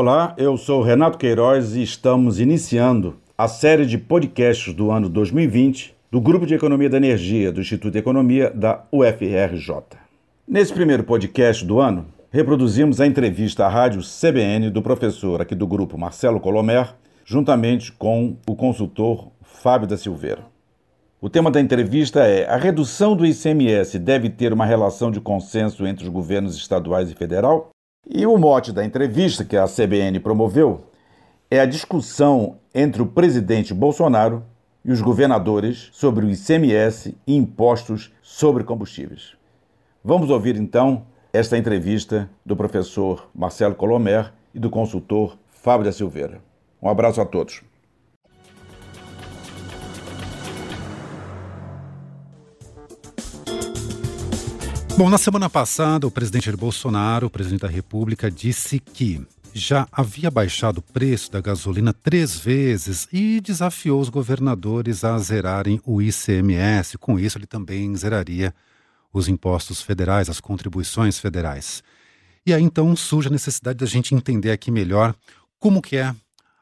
Olá, eu sou Renato Queiroz e estamos iniciando a série de podcasts do ano 2020 do Grupo de Economia da Energia do Instituto de Economia da UFRJ. Nesse primeiro podcast do ano, reproduzimos a entrevista à rádio CBN do professor aqui do grupo Marcelo Colomer, juntamente com o consultor Fábio da Silveira. O tema da entrevista é: a redução do ICMS deve ter uma relação de consenso entre os governos estaduais e federal? E o mote da entrevista que a CBN promoveu é a discussão entre o presidente Bolsonaro e os governadores sobre o ICMS e impostos sobre combustíveis. Vamos ouvir então esta entrevista do professor Marcelo Colomer e do consultor Fábio da Silveira. Um abraço a todos. Bom, na semana passada, o presidente Jair Bolsonaro, o presidente da República, disse que já havia baixado o preço da gasolina três vezes e desafiou os governadores a zerarem o ICMS. Com isso, ele também zeraria os impostos federais, as contribuições federais. E aí então surge a necessidade da gente entender aqui melhor como que é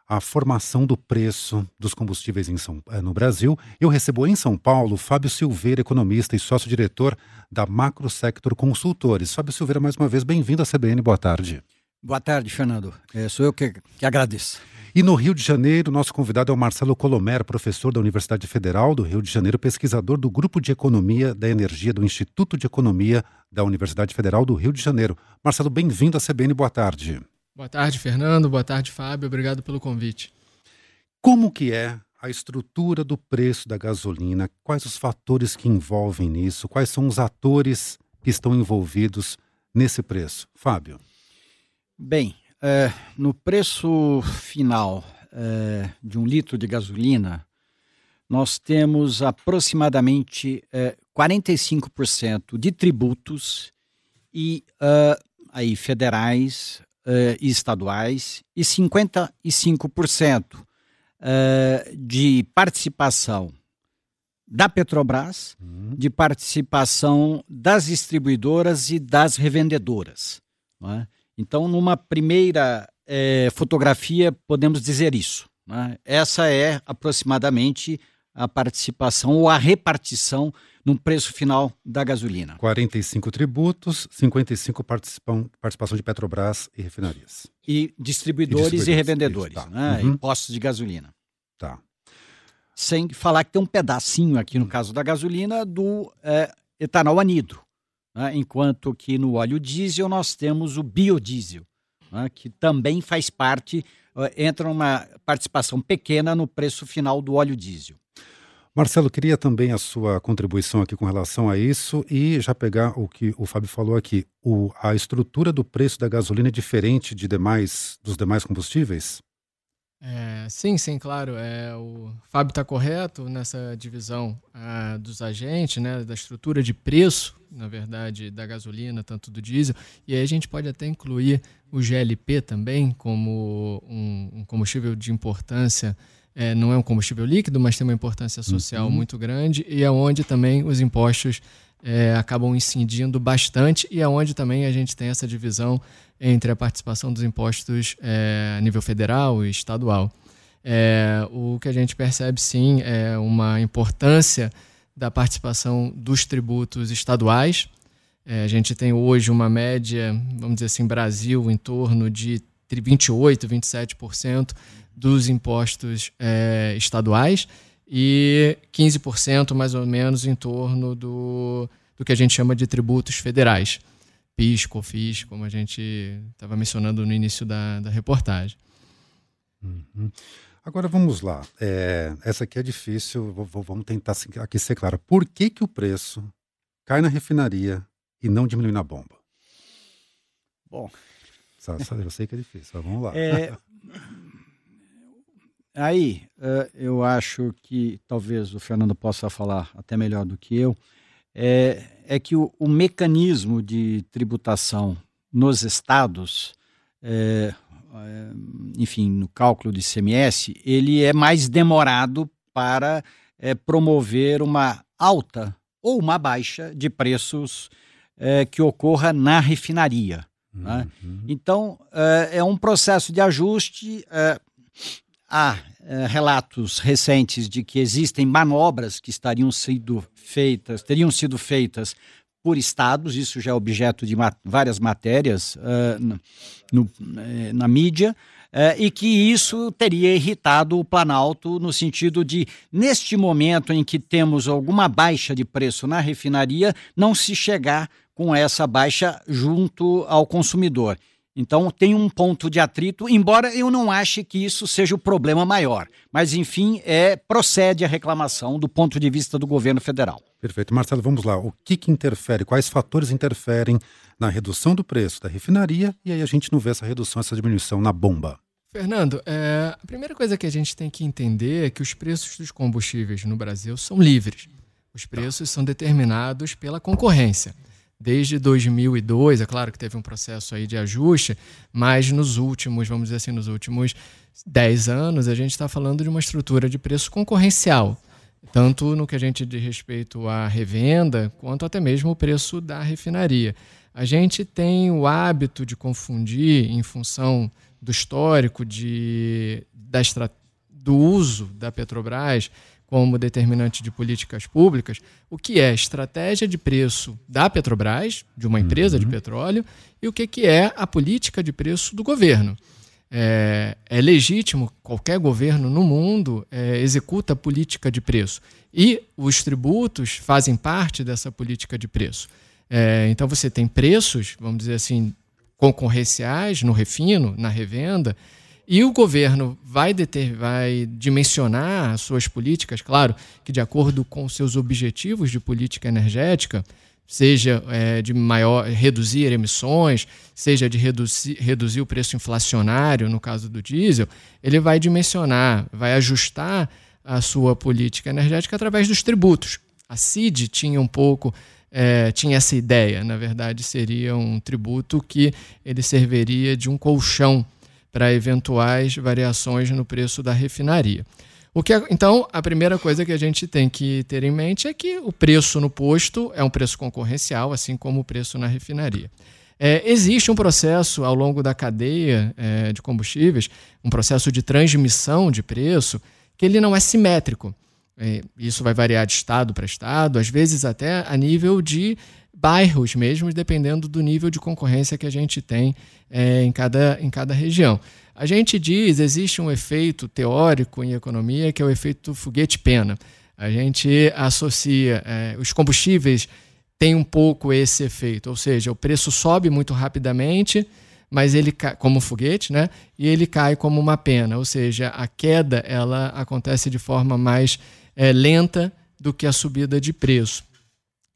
a formação do preço dos combustíveis São, eh, no Brasil. Eu recebo em São Paulo Fábio Silveira, economista e sócio-diretor da Macro Sector Consultores. Fábio Silveira, mais uma vez, bem-vindo à CBN, boa tarde. Boa tarde, Fernando. É, sou eu que, que agradeço. E no Rio de Janeiro, nosso convidado é o Marcelo Colomer, professor da Universidade Federal do Rio de Janeiro, pesquisador do Grupo de Economia da Energia do Instituto de Economia da Universidade Federal do Rio de Janeiro. Marcelo, bem-vindo à CBN, boa tarde. Boa tarde, Fernando. Boa tarde, Fábio. Obrigado pelo convite. Como que é a estrutura do preço da gasolina? Quais os fatores que envolvem nisso? Quais são os atores que estão envolvidos nesse preço? Fábio. Bem, é, no preço final é, de um litro de gasolina, nós temos aproximadamente é, 45% de tributos e uh, aí federais, uh, e estaduais e 55% uh, eh, de participação da Petrobras, uhum. de participação das distribuidoras e das revendedoras. É? Então, numa primeira é, fotografia, podemos dizer isso. É? Essa é aproximadamente a participação ou a repartição no preço final da gasolina. 45 tributos, 55 participam, participação de Petrobras e refinarias. E distribuidores e, distribuidores, e revendedores, tá. né? uhum. impostos de gasolina. Tá. Sem falar que tem um pedacinho aqui, no caso da gasolina, do é, etanol anidro. Né? Enquanto que no óleo diesel nós temos o biodiesel, né? que também faz parte, entra uma participação pequena no preço final do óleo diesel. Marcelo, queria também a sua contribuição aqui com relação a isso e já pegar o que o Fábio falou aqui. O, a estrutura do preço da gasolina é diferente de demais, dos demais combustíveis? É, sim, sim, claro. É, o Fábio está correto nessa divisão ah, dos agentes, né, da estrutura de preço, na verdade, da gasolina, tanto do diesel. E aí a gente pode até incluir o GLP também como um, um combustível de importância é, não é um combustível líquido, mas tem uma importância social uhum. muito grande e é onde também os impostos é, acabam incidindo bastante e é onde também a gente tem essa divisão entre a participação dos impostos é, a nível federal e estadual. É, o que a gente percebe sim é uma importância da participação dos tributos estaduais. É, a gente tem hoje uma média, vamos dizer assim, Brasil, em torno de 28%, 27% dos impostos é, estaduais e 15% mais ou menos em torno do, do que a gente chama de tributos federais. PIS, COFIS, como a gente estava mencionando no início da, da reportagem. Uhum. Agora vamos lá. É, essa aqui é difícil, vou, vamos tentar aqui ser claro. Por que, que o preço cai na refinaria e não diminui na bomba? Bom. Eu sei que é difícil, mas vamos lá. É, Aí, uh, eu acho que talvez o Fernando possa falar até melhor do que eu, é, é que o, o mecanismo de tributação nos estados, é, é, enfim, no cálculo de CMS, ele é mais demorado para é, promover uma alta ou uma baixa de preços é, que ocorra na refinaria. Né? Uhum. Então, é, é um processo de ajuste. É, há é, relatos recentes de que existem manobras que estariam sido feitas, teriam sido feitas por estados, isso já é objeto de várias matérias uh, no, na mídia, uh, e que isso teria irritado o Planalto no sentido de, neste momento em que temos alguma baixa de preço na refinaria, não se chegar com essa baixa junto ao consumidor. Então tem um ponto de atrito, embora eu não ache que isso seja o problema maior. Mas, enfim, é, procede a reclamação do ponto de vista do governo federal. Perfeito. Marcelo, vamos lá. O que, que interfere? Quais fatores interferem na redução do preço da refinaria? E aí a gente não vê essa redução, essa diminuição na bomba. Fernando, é, a primeira coisa que a gente tem que entender é que os preços dos combustíveis no Brasil são livres. Os preços são determinados pela concorrência desde 2002, é claro que teve um processo aí de ajuste, mas nos últimos, vamos dizer assim, nos últimos 10 anos, a gente está falando de uma estrutura de preço concorrencial, tanto no que a gente diz respeito à revenda, quanto até mesmo o preço da refinaria. A gente tem o hábito de confundir, em função do histórico de, da, do uso da Petrobras, como determinante de políticas públicas, o que é estratégia de preço da Petrobras, de uma empresa uhum. de petróleo, e o que, que é a política de preço do governo. É, é legítimo, qualquer governo no mundo é, executa a política de preço. E os tributos fazem parte dessa política de preço. É, então você tem preços, vamos dizer assim, concorrenciais no refino, na revenda, e o governo vai, deter, vai dimensionar as suas políticas, claro, que de acordo com seus objetivos de política energética, seja é, de maior reduzir emissões, seja de reduzir, reduzir o preço inflacionário, no caso do diesel, ele vai dimensionar, vai ajustar a sua política energética através dos tributos. A CID tinha um pouco é, tinha essa ideia, na verdade seria um tributo que ele serviria de um colchão para eventuais variações no preço da refinaria. O que, então, a primeira coisa que a gente tem que ter em mente é que o preço no posto é um preço concorrencial, assim como o preço na refinaria. É, existe um processo ao longo da cadeia é, de combustíveis, um processo de transmissão de preço, que ele não é simétrico. É, isso vai variar de estado para estado, às vezes até a nível de bairros mesmo, dependendo do nível de concorrência que a gente tem é, em, cada, em cada região. A gente diz, existe um efeito teórico em economia que é o efeito foguete-pena. A gente associa é, os combustíveis têm um pouco esse efeito, ou seja, o preço sobe muito rapidamente, mas ele cai, como foguete, né? E ele cai como uma pena, ou seja, a queda ela acontece de forma mais é, lenta do que a subida de preço.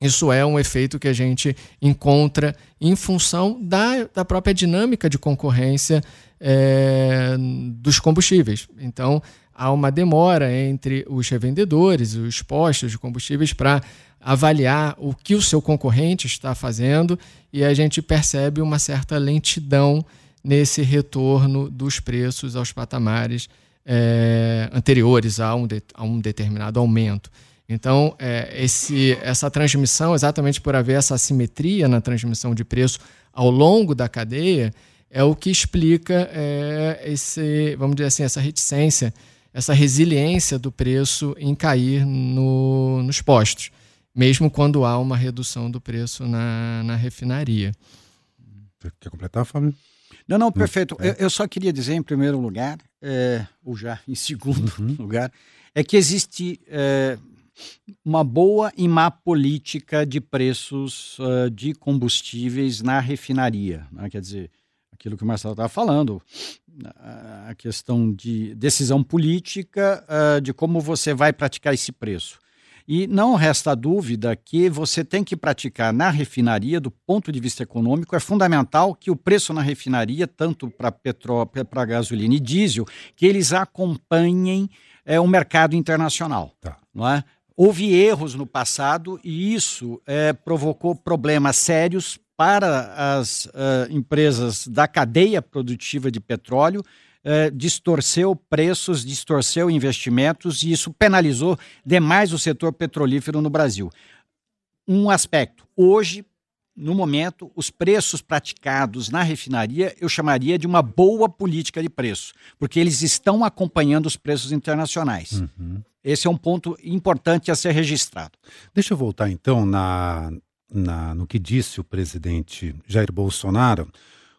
Isso é um efeito que a gente encontra em função da, da própria dinâmica de concorrência é, dos combustíveis. Então, há uma demora entre os revendedores, os postos de combustíveis, para avaliar o que o seu concorrente está fazendo e a gente percebe uma certa lentidão nesse retorno dos preços aos patamares é, anteriores a um, de, a um determinado aumento. Então, é, esse, essa transmissão, exatamente por haver essa assimetria na transmissão de preço ao longo da cadeia, é o que explica é, esse, vamos dizer assim, essa reticência, essa resiliência do preço em cair no, nos postos, mesmo quando há uma redução do preço na, na refinaria. Quer completar, Fábio? Não, não, perfeito. É. Eu, eu, só queria dizer, em primeiro lugar, é, ou já em segundo uhum. lugar, é que existe é, uma boa e má política de preços uh, de combustíveis na refinaria. Né? Quer dizer, aquilo que o Marcelo estava falando, a questão de decisão política uh, de como você vai praticar esse preço. E não resta dúvida que você tem que praticar na refinaria, do ponto de vista econômico, é fundamental que o preço na refinaria, tanto para petróleo, para gasolina e diesel, que eles acompanhem é, o mercado internacional. Tá. Não é? Houve erros no passado e isso é, provocou problemas sérios para as uh, empresas da cadeia produtiva de petróleo, uh, distorceu preços, distorceu investimentos e isso penalizou demais o setor petrolífero no Brasil. Um aspecto: hoje no momento, os preços praticados na refinaria eu chamaria de uma boa política de preço, porque eles estão acompanhando os preços internacionais. Uhum. Esse é um ponto importante a ser registrado. Deixa eu voltar então na, na, no que disse o presidente Jair Bolsonaro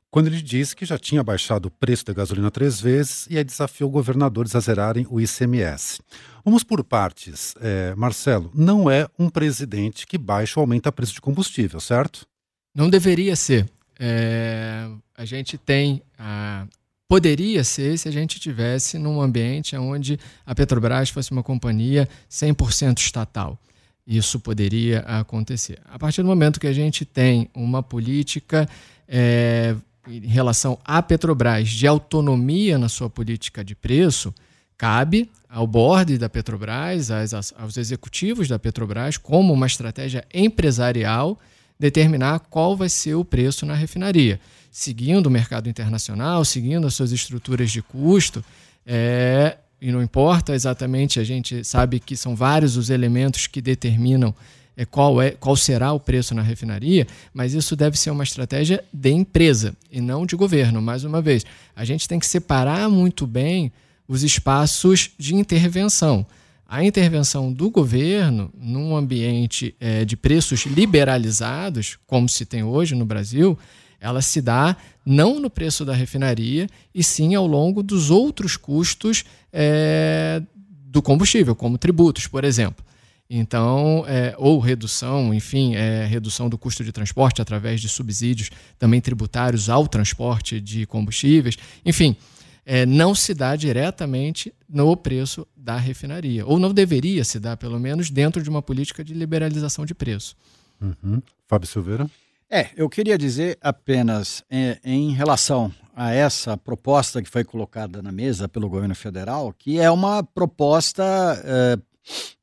quando ele disse que já tinha baixado o preço da gasolina três vezes e aí desafiou governadores a zerarem o ICMS. Vamos por partes. É, Marcelo, não é um presidente que baixa ou aumenta o preço de combustível, certo? Não deveria ser. É, a gente tem. A, poderia ser se a gente tivesse num ambiente onde a Petrobras fosse uma companhia 100% estatal. Isso poderia acontecer. A partir do momento que a gente tem uma política é, em relação à Petrobras de autonomia na sua política de preço, cabe ao board da Petrobras, aos, aos executivos da Petrobras, como uma estratégia empresarial, determinar qual vai ser o preço na refinaria, seguindo o mercado internacional, seguindo as suas estruturas de custo. É, e não importa exatamente, a gente sabe que são vários os elementos que determinam é, qual, é, qual será o preço na refinaria, mas isso deve ser uma estratégia de empresa e não de governo. Mais uma vez, a gente tem que separar muito bem os espaços de intervenção. A intervenção do governo num ambiente é, de preços liberalizados, como se tem hoje no Brasil, ela se dá não no preço da refinaria, e sim ao longo dos outros custos é, do combustível, como tributos, por exemplo. Então, é, ou redução, enfim, é, redução do custo de transporte através de subsídios também tributários ao transporte de combustíveis, enfim, é, não se dá diretamente no preço da refinaria, ou não deveria se dar, pelo menos, dentro de uma política de liberalização de preço. Uhum. Fábio Silveira? É, eu queria dizer apenas é, em relação a essa proposta que foi colocada na mesa pelo governo federal, que é uma proposta é,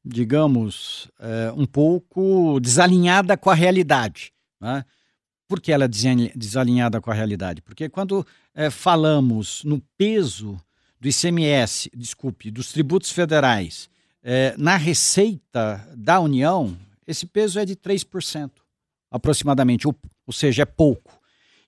digamos, é, um pouco desalinhada com a realidade. Né? Por que ela é desalinhada com a realidade? Porque quando é, falamos no peso do ICMS, desculpe, dos tributos federais é, na receita da União, esse peso é de 3%, aproximadamente, ou, ou seja, é pouco.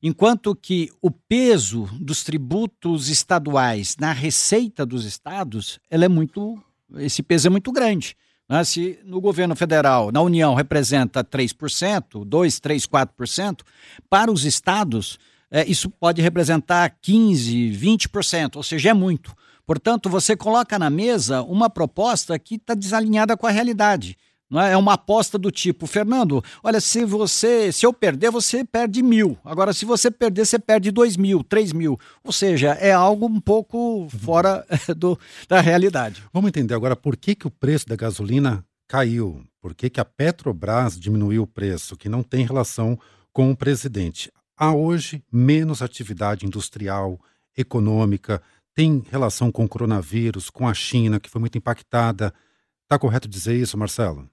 Enquanto que o peso dos tributos estaduais na receita dos estados, ela é muito esse peso é muito grande. Né? Se no governo federal, na União, representa 3%, 2%, 3%, 4%, para os estados, é, isso pode representar 15%, 20%, ou seja, é muito. Portanto, você coloca na mesa uma proposta que está desalinhada com a realidade. É? é uma aposta do tipo, Fernando, olha, se você, se eu perder, você perde mil. Agora, se você perder, você perde dois mil, três mil. Ou seja, é algo um pouco fora do, da realidade. Vamos entender agora por que, que o preço da gasolina caiu, por que, que a Petrobras diminuiu o preço, que não tem relação com o presidente. Há hoje menos atividade industrial, econômica, tem relação com o coronavírus, com a China, que foi muito impactada. Está correto dizer isso, Marcelo?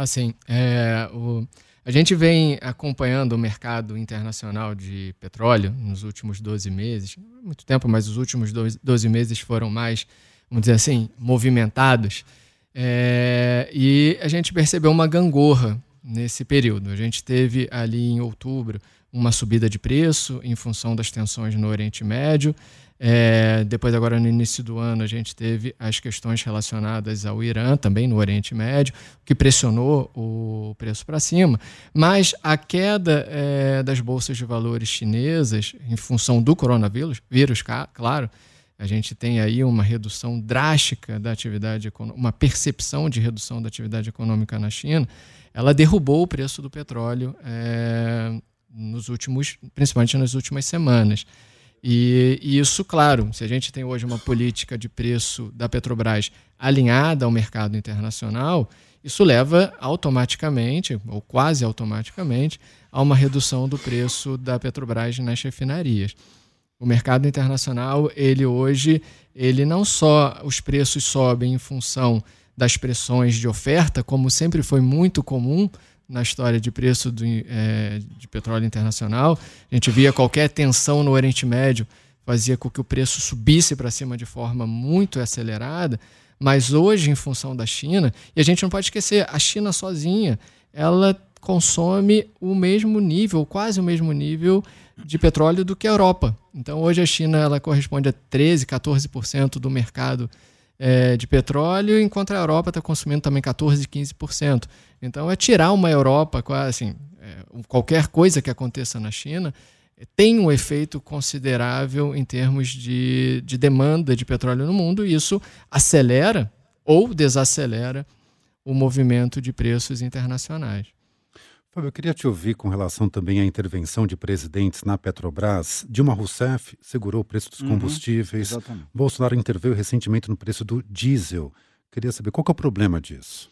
Tá sim. É, o, a gente vem acompanhando o mercado internacional de petróleo nos últimos 12 meses, muito tempo, mas os últimos 12 meses foram mais, vamos dizer assim, movimentados. É, e a gente percebeu uma gangorra nesse período. A gente teve ali em outubro uma subida de preço em função das tensões no Oriente Médio. É, depois, agora no início do ano, a gente teve as questões relacionadas ao Irã, também no Oriente Médio, que pressionou o preço para cima. Mas a queda é, das bolsas de valores chinesas, em função do coronavírus, vírus, claro, a gente tem aí uma redução drástica da atividade econômica, uma percepção de redução da atividade econômica na China, ela derrubou o preço do petróleo é, nos últimos, principalmente nas últimas semanas. E, e, isso, claro, se a gente tem hoje uma política de preço da Petrobras alinhada ao mercado internacional, isso leva automaticamente, ou quase automaticamente, a uma redução do preço da Petrobras nas refinarias. O mercado internacional, ele hoje, ele não só os preços sobem em função das pressões de oferta, como sempre foi muito comum na história de preço do, é, de petróleo internacional. A gente via qualquer tensão no Oriente Médio fazia com que o preço subisse para cima de forma muito acelerada, mas hoje, em função da China, e a gente não pode esquecer, a China sozinha, ela consome o mesmo nível, quase o mesmo nível de petróleo do que a Europa. Então hoje a China ela corresponde a 13, 14% do mercado é, de petróleo, enquanto a Europa está consumindo também 14, 15%. Então é tirar uma Europa, assim, é, qualquer coisa que aconteça na China tem um efeito considerável em termos de, de demanda de petróleo no mundo, e isso acelera ou desacelera o movimento de preços internacionais. Fábio, eu queria te ouvir com relação também à intervenção de presidentes na Petrobras. Dilma Rousseff segurou o preço dos uhum, combustíveis. Uhum, Bolsonaro interveio recentemente no preço do diesel. Queria saber qual é o problema disso.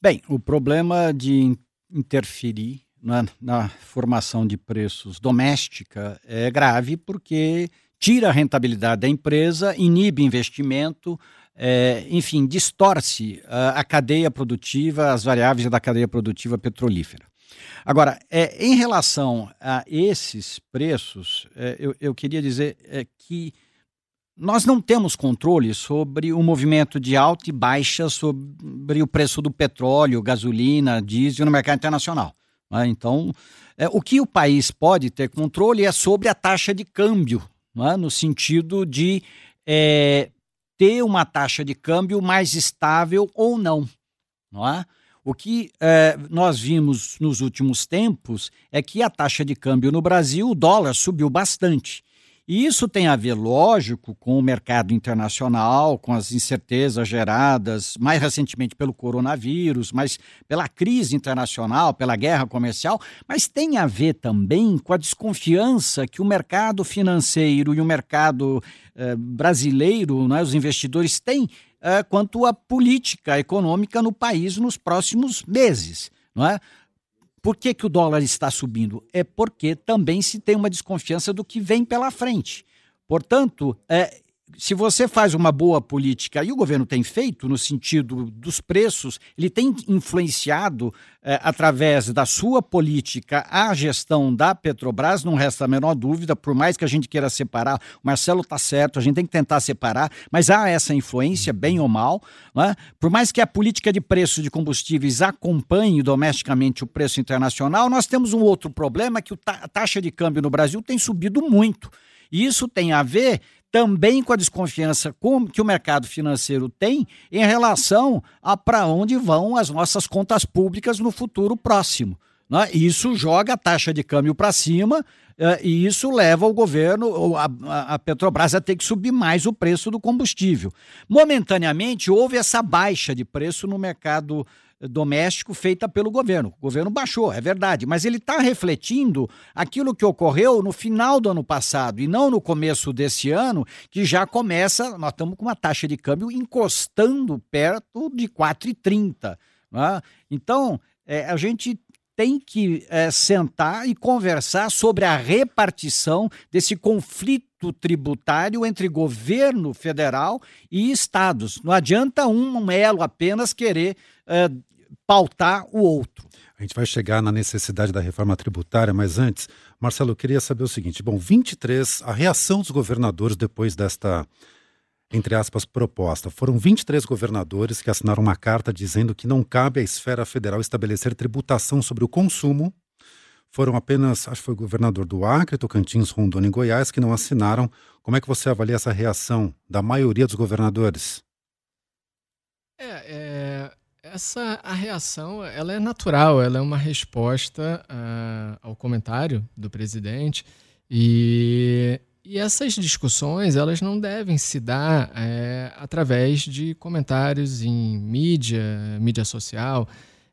Bem, o problema de interferir na, na formação de preços doméstica é grave porque tira a rentabilidade da empresa, inibe investimento, é, enfim, distorce a, a, cadeia produtiva, as variáveis da cadeia produtiva petrolífera. Agora, é, em relação a esses preços, é, eu, eu, queria dizer é, que nós não temos controle sobre o movimento de alta e baixa sobre o preço do petróleo, gasolina, diesel no mercado internacional. Né? Então, é, o que o país pode ter controle é sobre a taxa de câmbio, né? no sentido de é, ter uma taxa de câmbio mais estável ou não. não é? O que é, nós vimos nos últimos tempos é que a taxa de câmbio no Brasil, o dólar subiu bastante. E isso tem a ver, lógico, com o mercado internacional, com as incertezas geradas mais recentemente pelo coronavírus, mas pela crise internacional, pela guerra comercial, mas tem a ver também com a desconfiança que o mercado financeiro e o mercado eh, brasileiro, né, os investidores têm eh, quanto à política econômica no país nos próximos meses. Não é? Por que, que o dólar está subindo? É porque também se tem uma desconfiança do que vem pela frente. Portanto, é, se você faz uma boa política, e o governo tem feito no sentido dos preços, ele tem influenciado é, através da sua política a gestão da Petrobras, não resta a menor dúvida, por mais que a gente queira separar, o Marcelo está certo, a gente tem que tentar separar, mas há essa influência, bem ou mal, né? por mais que a política de preço de combustíveis acompanhe domesticamente o preço internacional, nós temos um outro problema que a taxa de câmbio no Brasil tem subido muito. E isso tem a ver também com a desconfiança que o mercado financeiro tem em relação a para onde vão as nossas contas públicas no futuro próximo. Né? Isso joga a taxa de câmbio para cima uh, e isso leva o governo, a, a Petrobras, a ter que subir mais o preço do combustível. Momentaneamente, houve essa baixa de preço no mercado doméstico feita pelo governo. O governo baixou, é verdade, mas ele está refletindo aquilo que ocorreu no final do ano passado e não no começo desse ano, que já começa, nós estamos com uma taxa de câmbio encostando perto de 4,30. Né? Então, é, a gente tem que é, sentar e conversar sobre a repartição desse conflito tributário entre governo federal e estados. Não adianta um elo apenas querer é, pautar o outro. A gente vai chegar na necessidade da reforma tributária, mas antes, Marcelo, eu queria saber o seguinte: bom, 23, a reação dos governadores depois desta entre aspas, proposta. Foram 23 governadores que assinaram uma carta dizendo que não cabe à esfera federal estabelecer tributação sobre o consumo. Foram apenas, acho que foi o governador do Acre, Tocantins, Rondônia e Goiás que não assinaram. Como é que você avalia essa reação da maioria dos governadores? É, é essa a reação ela é natural, ela é uma resposta uh, ao comentário do presidente e e essas discussões elas não devem se dar é, através de comentários em mídia, mídia social.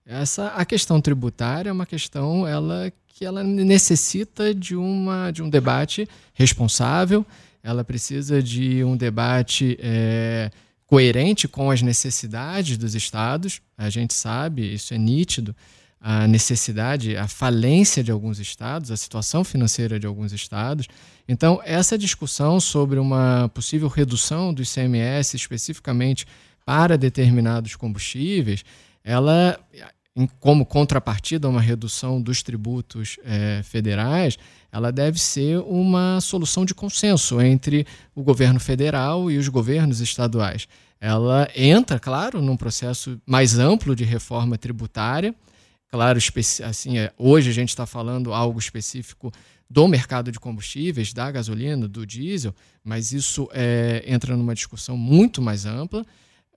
Essa a questão tributária é uma questão ela que ela necessita de uma de um debate responsável. Ela precisa de um debate é, coerente com as necessidades dos estados. A gente sabe, isso é nítido a necessidade, a falência de alguns estados, a situação financeira de alguns estados. Então, essa discussão sobre uma possível redução do ICMS especificamente para determinados combustíveis, ela, como contrapartida a uma redução dos tributos é, federais, ela deve ser uma solução de consenso entre o governo federal e os governos estaduais. Ela entra, claro, num processo mais amplo de reforma tributária claro, assim, é, hoje a gente está falando algo específico do mercado de combustíveis, da gasolina, do diesel, mas isso é, entra numa discussão muito mais ampla,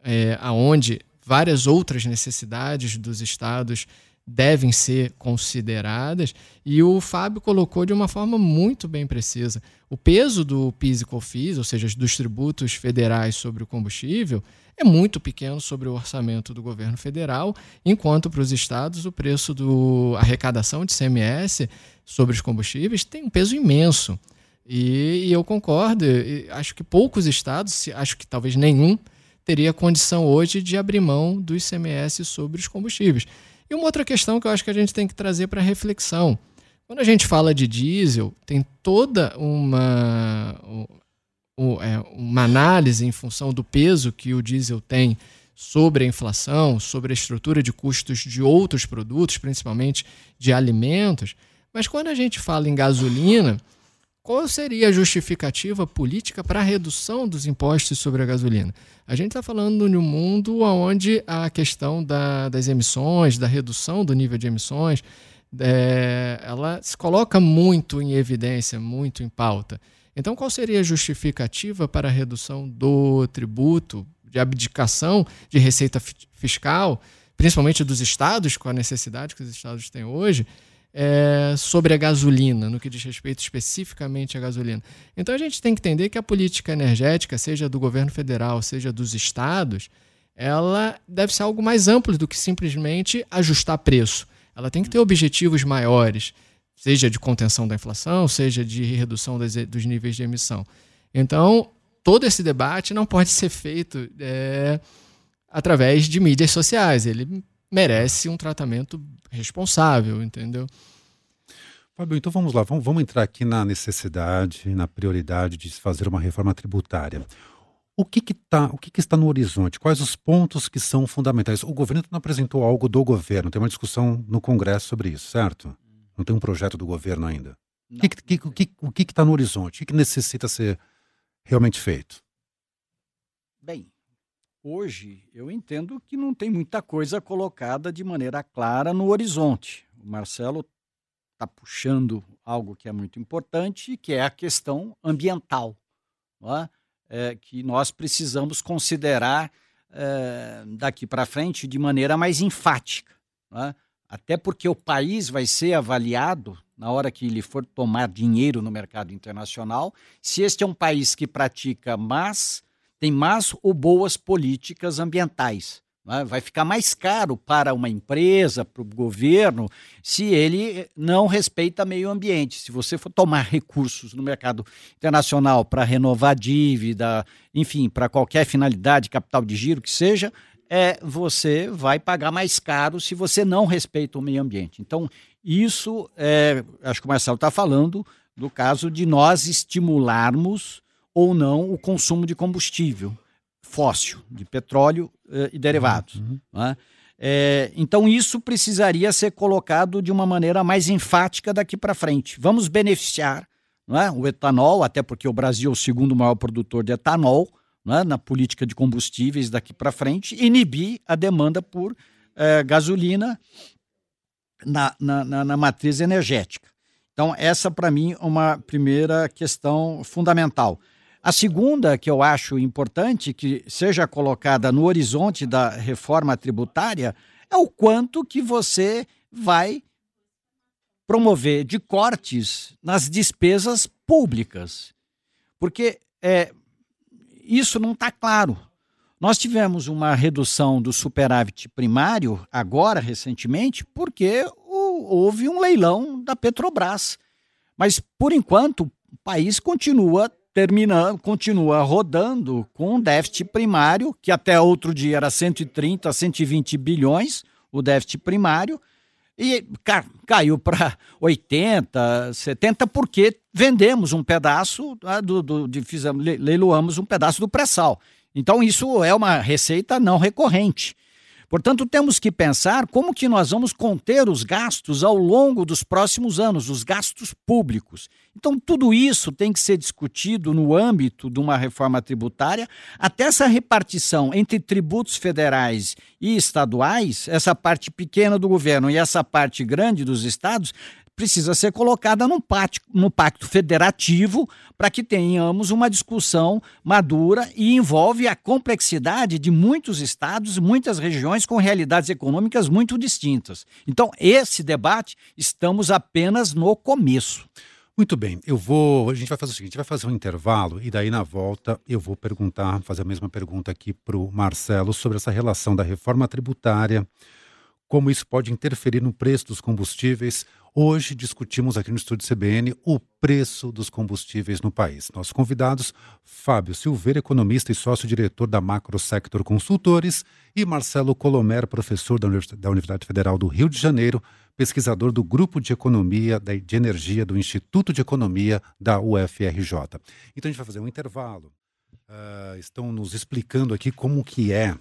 é, aonde várias outras necessidades dos estados devem ser consideradas e o Fábio colocou de uma forma muito bem precisa. O peso do PIS e COFINS, ou seja, dos tributos federais sobre o combustível, é muito pequeno sobre o orçamento do governo federal, enquanto para os estados o preço da arrecadação de CMS sobre os combustíveis tem um peso imenso. E, e eu concordo, acho que poucos estados, acho que talvez nenhum, teria condição hoje de abrir mão do ICMS sobre os combustíveis. E uma outra questão que eu acho que a gente tem que trazer para reflexão. Quando a gente fala de diesel, tem toda uma, é, uma análise em função do peso que o diesel tem sobre a inflação, sobre a estrutura de custos de outros produtos, principalmente de alimentos. Mas quando a gente fala em gasolina, qual seria a justificativa política para a redução dos impostos sobre a gasolina? A gente está falando de um mundo onde a questão da, das emissões, da redução do nível de emissões, é, ela se coloca muito em evidência, muito em pauta. Então, qual seria a justificativa para a redução do tributo, de abdicação de receita fiscal, principalmente dos estados, com a necessidade que os estados têm hoje, é, sobre a gasolina, no que diz respeito especificamente à gasolina? Então, a gente tem que entender que a política energética, seja do governo federal, seja dos estados, ela deve ser algo mais amplo do que simplesmente ajustar preço. Ela tem que ter objetivos maiores seja de contenção da inflação, seja de redução das, dos níveis de emissão. Então, todo esse debate não pode ser feito é, através de mídias sociais. Ele merece um tratamento responsável, entendeu? Fábio, então vamos lá, vamos, vamos entrar aqui na necessidade, na prioridade de se fazer uma reforma tributária. O que, que, tá, o que, que está no horizonte? Quais os pontos que são fundamentais? O governo não apresentou algo do governo, tem uma discussão no Congresso sobre isso, certo? Não tem um projeto do governo ainda? O que, que, que, o que está no horizonte? O que, que necessita ser realmente feito? Bem, hoje eu entendo que não tem muita coisa colocada de maneira clara no horizonte. O Marcelo está puxando algo que é muito importante, que é a questão ambiental, é? É, que nós precisamos considerar é, daqui para frente de maneira mais enfática. É? até porque o país vai ser avaliado na hora que ele for tomar dinheiro no mercado internacional, se este é um país que pratica más, tem más ou boas políticas ambientais. É? Vai ficar mais caro para uma empresa, para o governo, se ele não respeita meio ambiente. Se você for tomar recursos no mercado internacional para renovar dívida, enfim, para qualquer finalidade, capital de giro que seja, é você vai pagar mais caro se você não respeita o meio ambiente. Então, isso, é, acho que o Marcelo está falando do caso de nós estimularmos ou não o consumo de combustível fóssil, de petróleo eh, e derivados. Uhum. Né? É, então, isso precisaria ser colocado de uma maneira mais enfática daqui para frente. Vamos beneficiar é? o etanol, até porque o Brasil é o segundo maior produtor de etanol, né, na política de combustíveis daqui para frente, inibir a demanda por eh, gasolina na, na, na, na matriz energética. Então, essa para mim é uma primeira questão fundamental. A segunda, que eu acho importante que seja colocada no horizonte da reforma tributária, é o quanto que você vai promover de cortes nas despesas públicas. Porque é, isso não está claro. Nós tivemos uma redução do superávit primário agora, recentemente, porque houve um leilão da Petrobras. Mas, por enquanto, o país continua continua rodando com déficit primário, que até outro dia era 130, 120 bilhões, o déficit primário, e caiu para 80, 70, porque vendemos um pedaço ah, do, do de, fizemos, leiloamos um pedaço do pré-sal. Então, isso é uma receita não recorrente. Portanto, temos que pensar como que nós vamos conter os gastos ao longo dos próximos anos, os gastos públicos. Então, tudo isso tem que ser discutido no âmbito de uma reforma tributária, até essa repartição entre tributos federais e estaduais, essa parte pequena do governo e essa parte grande dos estados, precisa ser colocada num pacto, no pacto federativo para que tenhamos uma discussão madura e envolve a complexidade de muitos estados, muitas regiões com realidades econômicas muito distintas. Então, esse debate estamos apenas no começo. Muito bem, eu vou. A gente vai fazer o seguinte: vai fazer um intervalo e daí na volta eu vou perguntar, fazer a mesma pergunta aqui para o Marcelo sobre essa relação da reforma tributária, como isso pode interferir no preço dos combustíveis. Hoje discutimos aqui no estúdio CBN o preço dos combustíveis no país. Nossos convidados, Fábio Silveira, economista e sócio-diretor da Macrosector Consultores, e Marcelo Colomer, professor da Universidade Federal do Rio de Janeiro, pesquisador do Grupo de Economia de Energia do Instituto de Economia da UFRJ. Então a gente vai fazer um intervalo. Uh, estão nos explicando aqui como que é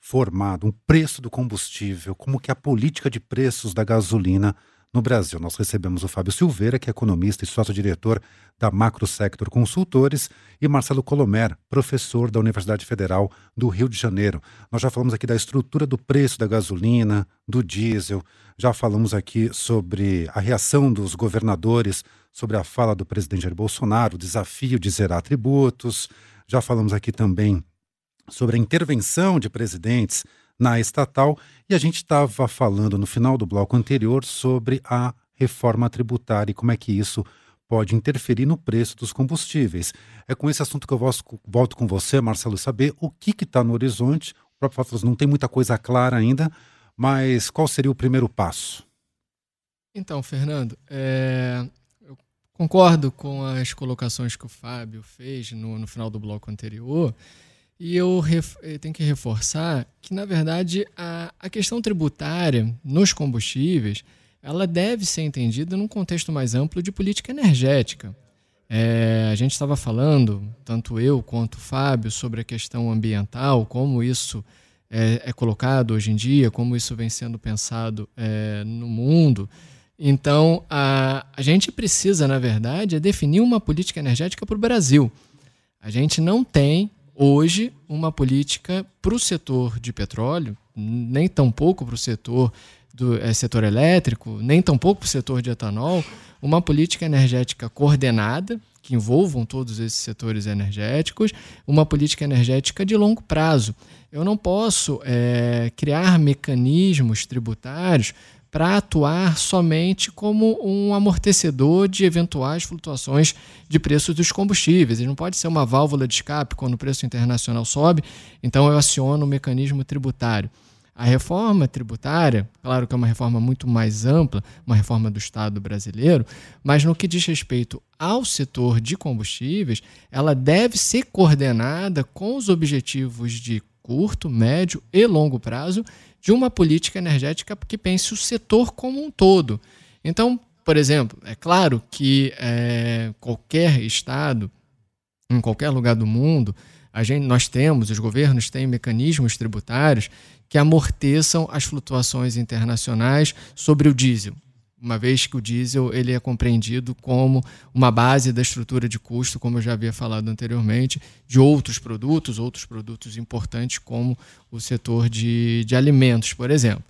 formado um preço do combustível, como que é a política de preços da gasolina no Brasil. Nós recebemos o Fábio Silveira, que é economista e sócio-diretor da Macro Sector Consultores, e Marcelo Colomer, professor da Universidade Federal do Rio de Janeiro. Nós já falamos aqui da estrutura do preço da gasolina, do diesel, já falamos aqui sobre a reação dos governadores sobre a fala do presidente Jair Bolsonaro, o desafio de zerar tributos, já falamos aqui também sobre a intervenção de presidentes na estatal e a gente estava falando no final do bloco anterior sobre a reforma tributária e como é que isso pode interferir no preço dos combustíveis. É com esse assunto que eu volto com você, Marcelo, saber o que está no horizonte. O próprio Fábio não tem muita coisa clara ainda, mas qual seria o primeiro passo? Então, Fernando, é, eu concordo com as colocações que o Fábio fez no, no final do bloco anterior. E eu, eu tenho que reforçar que, na verdade, a, a questão tributária nos combustíveis ela deve ser entendida num contexto mais amplo de política energética. É, a gente estava falando, tanto eu quanto o Fábio, sobre a questão ambiental, como isso é, é colocado hoje em dia, como isso vem sendo pensado é, no mundo. Então, a, a gente precisa, na verdade, é definir uma política energética para o Brasil. A gente não tem hoje uma política para o setor de petróleo, nem tão pouco para o setor do é, setor elétrico, nem tão pouco para o setor de etanol, uma política energética coordenada que envolvam todos esses setores energéticos, uma política energética de longo prazo. Eu não posso é, criar mecanismos tributários para atuar somente como um amortecedor de eventuais flutuações de preços dos combustíveis. Ele não pode ser uma válvula de escape quando o preço internacional sobe, então eu aciono o mecanismo tributário. A reforma tributária, claro que é uma reforma muito mais ampla, uma reforma do Estado brasileiro, mas no que diz respeito ao setor de combustíveis, ela deve ser coordenada com os objetivos de curto, médio e longo prazo de uma política energética que pense o setor como um todo. Então, por exemplo, é claro que é, qualquer estado, em qualquer lugar do mundo, a gente, nós temos, os governos têm mecanismos tributários que amorteçam as flutuações internacionais sobre o diesel uma vez que o diesel ele é compreendido como uma base da estrutura de custo, como eu já havia falado anteriormente, de outros produtos, outros produtos importantes, como o setor de, de alimentos, por exemplo.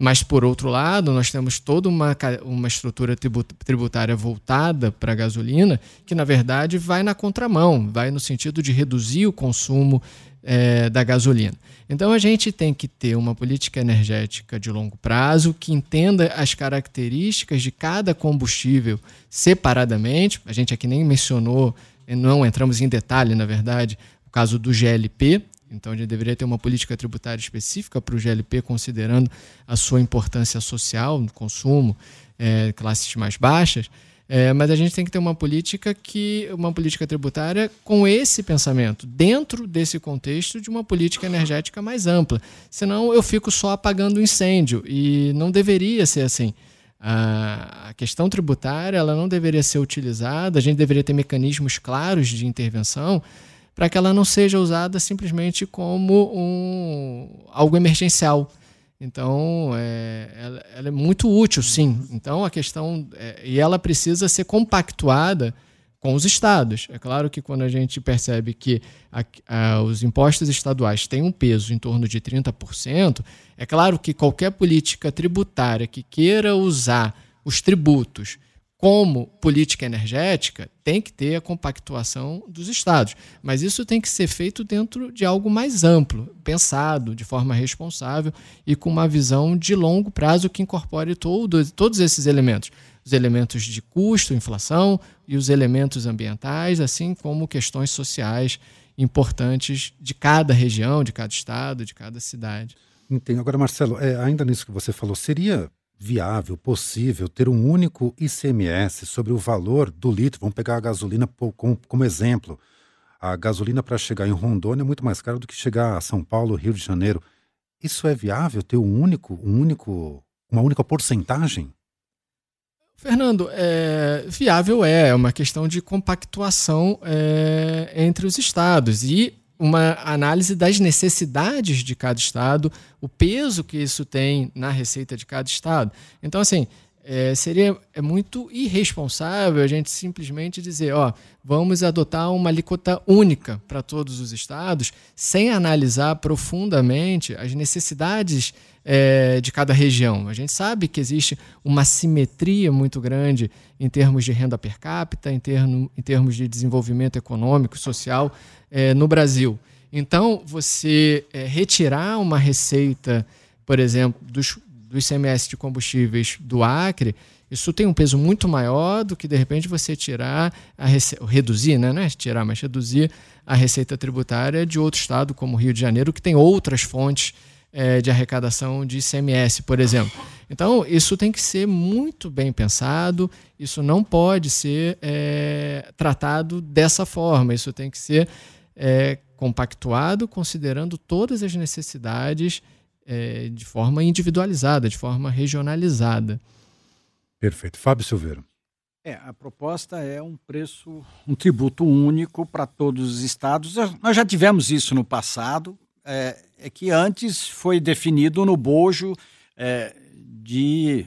Mas, por outro lado, nós temos toda uma, uma estrutura tributária voltada para a gasolina, que, na verdade, vai na contramão, vai no sentido de reduzir o consumo é, da gasolina. Então a gente tem que ter uma política energética de longo prazo que entenda as características de cada combustível separadamente. A gente aqui nem mencionou, não entramos em detalhe, na verdade, o caso do GLP. Então a gente deveria ter uma política tributária específica para o GLP, considerando a sua importância social no consumo, é, classes mais baixas. É, mas a gente tem que ter uma política que uma política tributária com esse pensamento dentro desse contexto de uma política energética mais ampla. Senão eu fico só apagando o incêndio e não deveria ser assim. A questão tributária ela não deveria ser utilizada. A gente deveria ter mecanismos claros de intervenção para que ela não seja usada simplesmente como um, algo emergencial Então, é, ela, ela, é muito útil, sim. Então, a questão. É, e ela precisa ser compactuada com os estados. É claro que quando a gente percebe que a, a, os impostos estaduais têm um peso em torno de 30%, é claro que qualquer política tributária que queira usar os tributos como política energética, tem que ter a compactuação dos estados. Mas isso tem que ser feito dentro de algo mais amplo, pensado de forma responsável e com uma visão de longo prazo que incorpore todo, todos esses elementos. Os elementos de custo, inflação e os elementos ambientais, assim como questões sociais importantes de cada região, de cada estado, de cada cidade. Entendo. Agora, Marcelo, é, ainda nisso que você falou, seria viável, possível ter um único ICMS sobre o valor do litro. Vamos pegar a gasolina como, exemplo. A gasolina para chegar em Rondônia é muito mais cara do que chegar a São Paulo, Rio de Janeiro. Isso é viável ter um único, um único, uma única porcentagem? Fernando, é, viável é, é uma questão de compactuação é, entre os estados. E uma análise das necessidades de cada estado, o peso que isso tem na receita de cada estado. Então, assim, é, seria é muito irresponsável a gente simplesmente dizer, ó, vamos adotar uma alíquota única para todos os estados, sem analisar profundamente as necessidades é, de cada região. A gente sabe que existe uma simetria muito grande em termos de renda per capita, em, termo, em termos de desenvolvimento econômico, social é, no Brasil. Então, você é, retirar uma receita, por exemplo, dos, do ICMS de combustíveis do Acre, isso tem um peso muito maior do que, de repente, você tirar, a rece... reduzir, né? não é tirar, mas reduzir a receita tributária de outro estado, como Rio de Janeiro, que tem outras fontes é, de arrecadação de ICMS, por exemplo. Então, isso tem que ser muito bem pensado, isso não pode ser é, tratado dessa forma, isso tem que ser é, compactuado considerando todas as necessidades é, de forma individualizada, de forma regionalizada. Perfeito. Fábio Silveira. É, a proposta é um preço, um tributo único para todos os estados. Nós já tivemos isso no passado, é, é que antes foi definido no bojo é, de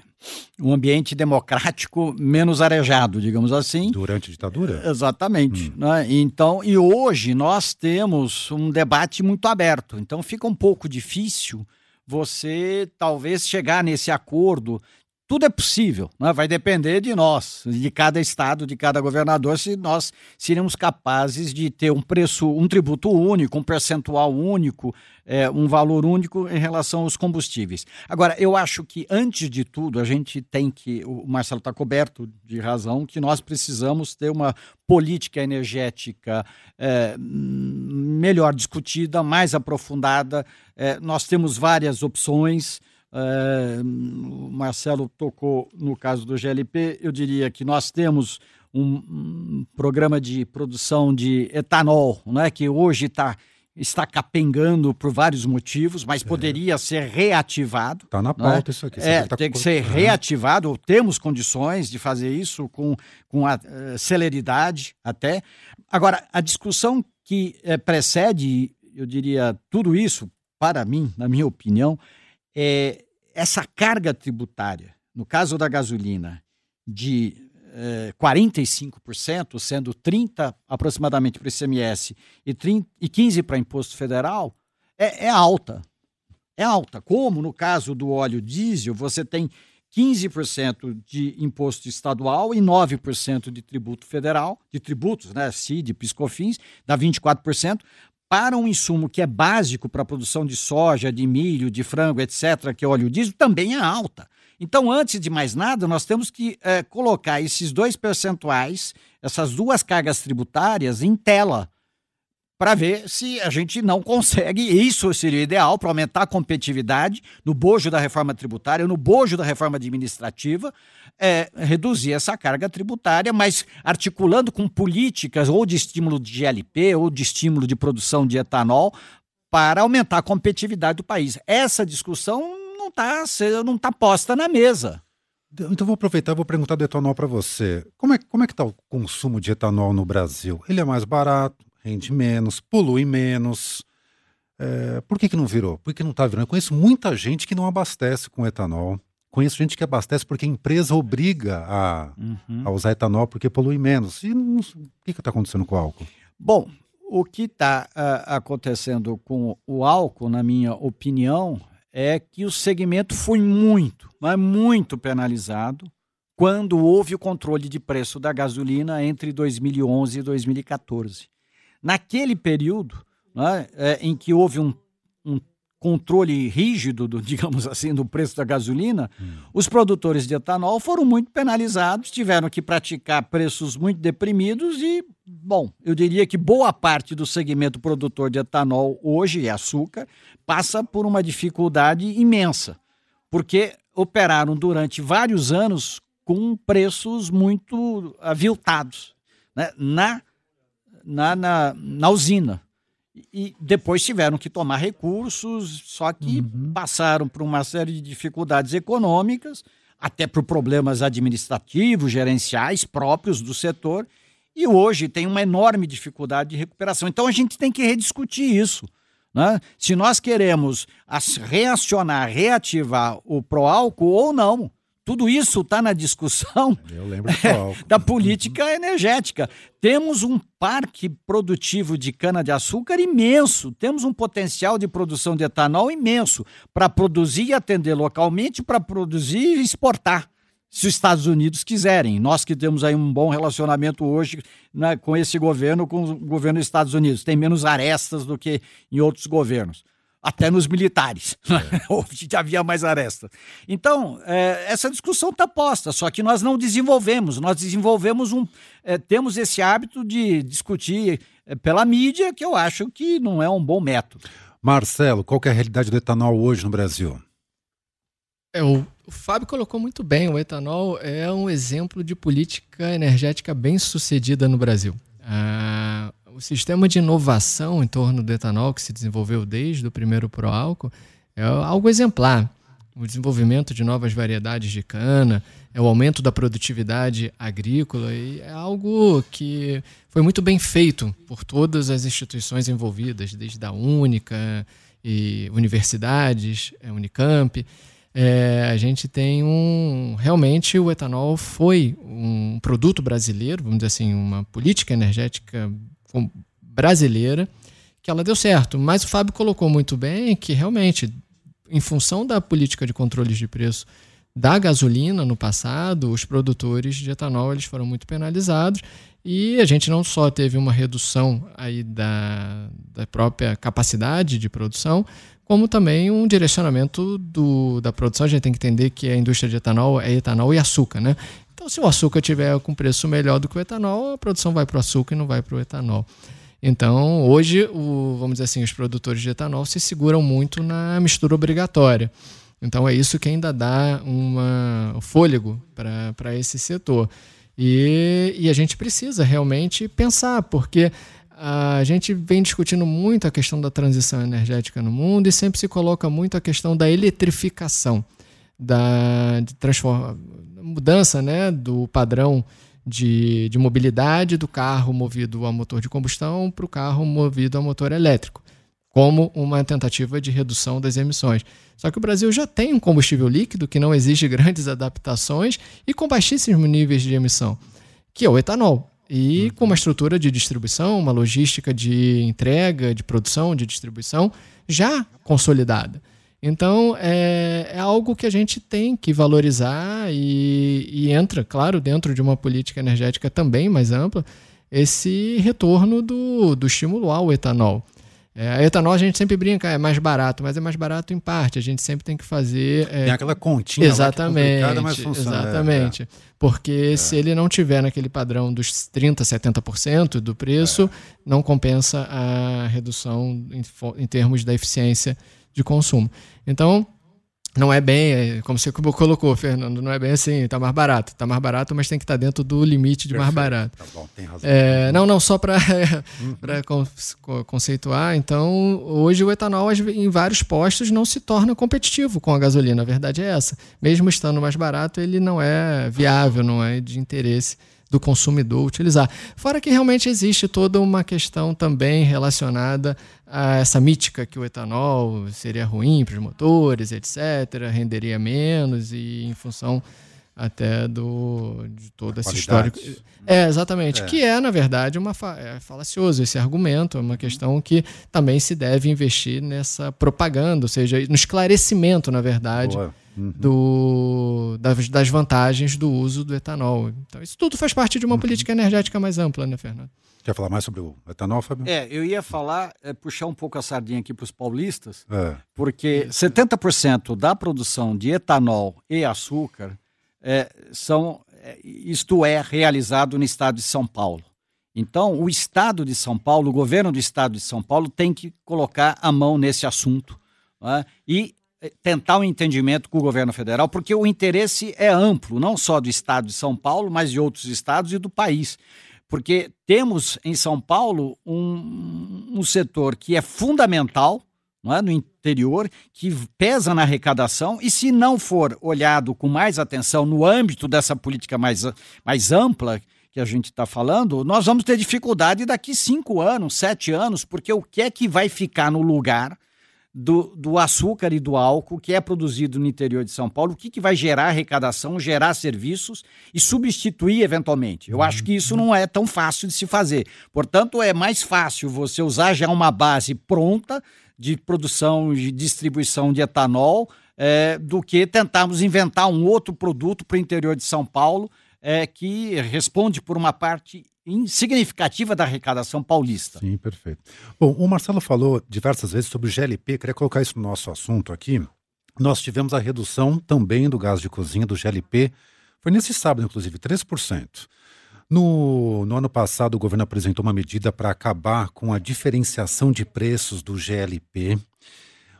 um ambiente democrático menos arejado, digamos assim. Durante a ditadura? Exatamente. Hum. Né? Então, e hoje nós temos um debate muito aberto. Então fica um pouco difícil você talvez chegar nesse acordo tudo é possível, né? vai depender de nós, de cada estado, de cada governador, se nós seremos capazes de ter um preço, um tributo único, um percentual único, é, um valor único em relação aos combustíveis. Agora, eu acho que, antes de tudo, a gente tem que, o Marcelo está coberto de razão, que nós precisamos ter uma política energética é, melhor discutida, mais aprofundada. É, nós temos várias opções. É, o Marcelo tocou no caso do GLP, eu diria que nós temos um, um programa de produção de etanol, né, que hoje está está capengando por vários motivos, mas é. poderia é. ser reativado. Está na pauta né? isso aqui. É, tá tem que ser reativado, temos condições de fazer isso com, com a uh, celeridade até. Agora, a discussão que uh, precede, eu diria, tudo isso, para mim, na minha opinião, é, essa carga tributária, no caso da gasolina, de 45%, sendo 30% aproximadamente para o ICMS e, 30, e 15% para imposto federal, é, é, alta. É alta. Como no caso do óleo diesel, você tem 15% de imposto estadual e 9% de tributo federal, de tributos, né, CID, PiscoFins, dá 24%, para um insumo que é básico para a produção de soja, de milho, de frango, etc., que é óleo diesel, também é alta. Então, antes de mais nada, nós temos que é, colocar esses dois percentuais, essas duas cargas tributárias, em tela para ver se a gente não consegue. Isso seria ideal para aumentar a competitividade no bojo da reforma tributária, no bojo da reforma administrativa, é, reduzir essa carga tributária, mas articulando com políticas ou de estímulo de GLP ou de estímulo de produção de etanol para aumentar a competitividade do país. Essa discussão não está não tá posta na mesa. Então vou aproveitar e vou perguntar do etanol para você. Como é, como é que está o consumo de etanol no Brasil? Ele é mais barato? rende menos, polui menos. É, por que, que não virou? Por que não está virando? Eu conheço muita gente que não abastece com etanol. Conheço gente que abastece porque a empresa obriga a, uhum. a usar etanol porque polui menos. E não, o que está acontecendo com o álcool? Bom, o que está uh, ah, acontecendo com o álcool, na minha opinião, é que o segmento foi muito, mas muito penalizado quando houve o controle de preço da gasolina entre 2011 e 2014. Naquele período, né, é, em que houve um, um controle rígido, do, digamos assim, do preço da gasolina, hum. os produtores de etanol foram muito penalizados, tiveram que praticar preços muito deprimidos e, bom, eu diria que boa parte do segmento produtor de etanol hoje e açúcar passa por uma dificuldade imensa, porque operaram durante vários anos com preços muito aviltados né, na, na, na, na usina e depois tiveram que tomar recursos, só que uhum. passaram por uma série de dificuldades econômicas, até por problemas administrativos, gerenciais próprios do setor, e hoje tem uma enorme dificuldade de recuperação. Então a gente tem que rediscutir isso. Né? Se nós queremos reacionar, reativar o pró-álcool ou não. Tudo isso está na discussão da política energética. Temos um parque produtivo de cana-de-açúcar imenso, temos um potencial de produção de etanol imenso para produzir e atender localmente, para produzir e exportar se os Estados Unidos quiserem. Nós que temos aí um bom relacionamento hoje né, com esse governo, com o governo dos Estados Unidos, tem menos arestas do que em outros governos até nos militares. É. havia mais aresta. Então, é, essa discussão está posta, só que nós não desenvolvemos. Nós desenvolvemos um. É, temos esse hábito de discutir é, pela mídia, que eu acho que não é um bom método. Marcelo, qual é a realidade do etanol hoje no Brasil? É, o, o Fábio colocou muito bem: o etanol é um exemplo de política energética bem sucedida no Brasil. Ah, o sistema de inovação em torno do etanol que se desenvolveu desde o primeiro Proálcool é algo exemplar. O desenvolvimento de novas variedades de cana, é o aumento da produtividade agrícola e é algo que foi muito bem feito por todas as instituições envolvidas, desde a Única e universidades, a Unicamp. É, a gente tem um. Realmente, o etanol foi um produto brasileiro, vamos dizer assim, uma política energética brasileira, que ela deu certo. Mas o Fábio colocou muito bem que realmente, em função da política de controles de preço da gasolina no passado, os produtores de etanol eles foram muito penalizados e a gente não só teve uma redução aí da, da própria capacidade de produção, como também um direcionamento do, da produção. A gente tem que entender que a indústria de etanol é etanol e açúcar, né? Então, se o açúcar tiver com preço melhor do que o etanol, a produção vai para o açúcar e não vai para o etanol. Então, hoje, o, vamos dizer assim, os produtores de etanol se seguram muito na mistura obrigatória. Então, é isso que ainda dá um fôlego para esse setor. E, e a gente precisa realmente pensar, porque a gente vem discutindo muito a questão da transição energética no mundo e sempre se coloca muito a questão da eletrificação, da de transforma, mudança né, do padrão de, de mobilidade do carro movido a motor de combustão para o carro movido a motor elétrico, como uma tentativa de redução das emissões. Só que o Brasil já tem um combustível líquido que não exige grandes adaptações e com baixíssimos níveis de emissão, que é o etanol. E uhum. com uma estrutura de distribuição, uma logística de entrega, de produção, de distribuição já consolidada. Então, é, é, algo que a gente tem que valorizar e, e, entra, claro, dentro de uma política energética também mais ampla, esse retorno do, do estímulo ao etanol. É, etanol a gente sempre brinca, é mais barato, mas é mais barato em parte. A gente sempre tem que fazer. É, tem aquela continha exatamente, lá que é mas funciona. Exatamente. É, Porque é. se ele não tiver naquele padrão dos 30%, 70% do preço, é. não compensa a redução em, em termos da eficiência de consumo. Então, não é bem, é, como você colocou, Fernando, não é bem assim, está mais barato. Está mais barato, mas tem que estar tá dentro do limite de Perfeito. mais barato. Tá bom, tem razão. É, não, não, só para uhum. conceituar. Então, hoje o etanol em vários postos não se torna competitivo com a gasolina. A verdade é essa. Mesmo estando mais barato, ele não é viável, não é de interesse do consumidor utilizar. Fora que realmente existe toda uma questão também relacionada a essa mítica que o etanol seria ruim para os motores, etc., renderia menos e em função até do de todo esse histórico. É, exatamente. É. Que é, na verdade, uma fa é falacioso esse argumento, é uma questão que também se deve investir nessa propaganda, ou seja, no esclarecimento, na verdade, uhum. do, das, das, vantagens do uso do etanol. Então, isso tudo faz parte de uma uhum. política energética mais ampla, né, Fernando? Quer falar mais sobre o etanol, Fábio? É, eu ia falar, é, puxar um pouco a sardinha aqui para os paulistas, é. porque 70% da produção de etanol e açúcar é, são, é, isto é realizado no estado de São Paulo. Então, o estado de São Paulo, o governo do estado de São Paulo tem que colocar a mão nesse assunto né, e é, tentar um entendimento com o governo federal, porque o interesse é amplo, não só do estado de São Paulo, mas de outros estados e do país. Porque temos em São Paulo um, um setor que é fundamental não é? no interior, que pesa na arrecadação, e se não for olhado com mais atenção no âmbito dessa política mais, mais ampla que a gente está falando, nós vamos ter dificuldade daqui cinco anos, sete anos, porque o que é que vai ficar no lugar do, do açúcar e do álcool que é produzido no interior de São Paulo, o que, que vai gerar arrecadação, gerar serviços e substituir eventualmente. Eu acho que isso não é tão fácil de se fazer. Portanto, é mais fácil você usar já uma base pronta de produção e distribuição de etanol é, do que tentarmos inventar um outro produto para o interior de São Paulo é, que responde por uma parte significativa da arrecadação paulista. Sim, perfeito. Bom, o Marcelo falou diversas vezes sobre o GLP, queria colocar isso no nosso assunto aqui. Nós tivemos a redução também do gás de cozinha, do GLP, foi nesse sábado, inclusive, 3%. No, no, ano passado, o governo apresentou uma medida para acabar com a diferenciação de preços do GLP.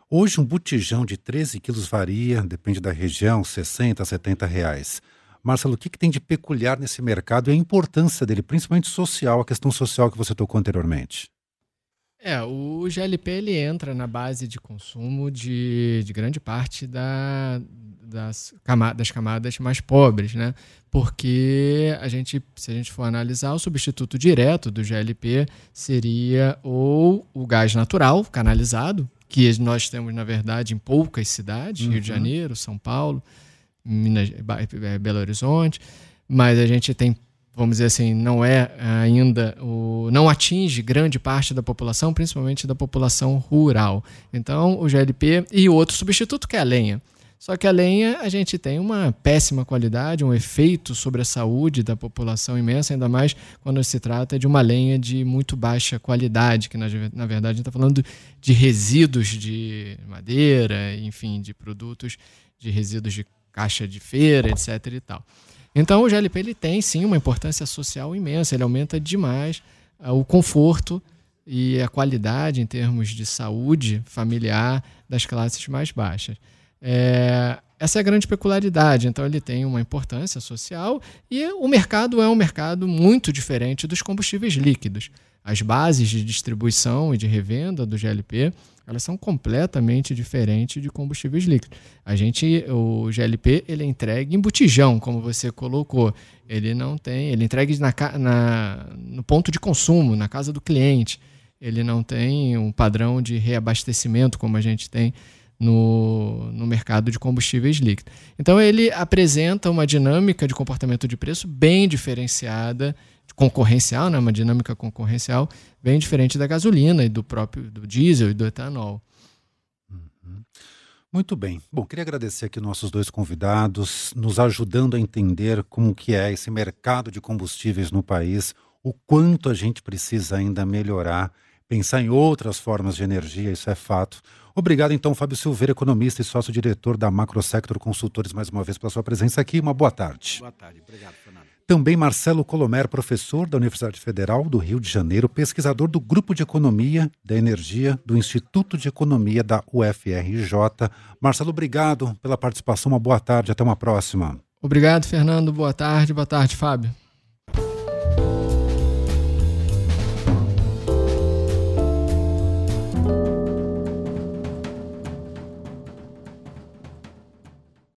Hoje, um botijão de 13 quilos varia, depende da região, 60 a 70 reais. Marcelo, o que, que tem de peculiar nesse mercado e a importância dele, principalmente social, a questão social que você tocou anteriormente? É, o GLP ele entra na base de consumo de, de grande parte da, das, das camadas mais pobres, né? Porque a gente, se a gente for analisar, o substituto direto do GLP seria ou o gás natural canalizado, que nós temos, na verdade, em poucas cidades, uhum. Rio de uhum. Janeiro, São Paulo, Minas, é, Belo Horizonte, mas a gente tem vamos dizer assim, não é ainda o não atinge grande parte da população, principalmente da população rural. Então, o GLP e outro substituto que é a lenha. Só que a lenha a gente tem uma péssima qualidade, um efeito sobre a saúde da população imensa, ainda mais quando se trata de uma lenha de muito baixa qualidade, que na, na verdade a gente está falando de resíduos de madeira, enfim, de produtos de resíduos de caixa de feira, etc. e tal. Então o GLP ele tem sim uma importância social imensa, ele aumenta demais uh, o conforto e a qualidade em termos de saúde familiar das classes mais baixas. É, essa é a grande peculiaridade. Então, ele tem uma importância social e o mercado é um mercado muito diferente dos combustíveis líquidos. As bases de distribuição e de revenda do GLP elas são completamente diferentes de combustíveis líquidos. A gente, o GLP, ele é entregue em botijão, como você colocou. Ele não tem, ele é entregue na, na, no ponto de consumo, na casa do cliente. Ele não tem um padrão de reabastecimento como a gente tem no, no mercado de combustíveis líquidos. Então ele apresenta uma dinâmica de comportamento de preço bem diferenciada, concorrencial, né, uma dinâmica concorrencial bem diferente da gasolina e do próprio do diesel e do etanol. Uhum. Muito bem. Bom, queria agradecer aqui nossos dois convidados, nos ajudando a entender como que é esse mercado de combustíveis no país, o quanto a gente precisa ainda melhorar, pensar em outras formas de energia, isso é fato. Obrigado, então, Fábio Silveira, economista e sócio-diretor da Macrosector Consultores, mais uma vez pela sua presença aqui. Uma boa tarde. Boa tarde, obrigado, Fernando. Também Marcelo Colomer, professor da Universidade Federal do Rio de Janeiro, pesquisador do Grupo de Economia da Energia do Instituto de Economia da UFRJ. Marcelo, obrigado pela participação. Uma boa tarde, até uma próxima. Obrigado, Fernando. Boa tarde. Boa tarde, Fábio.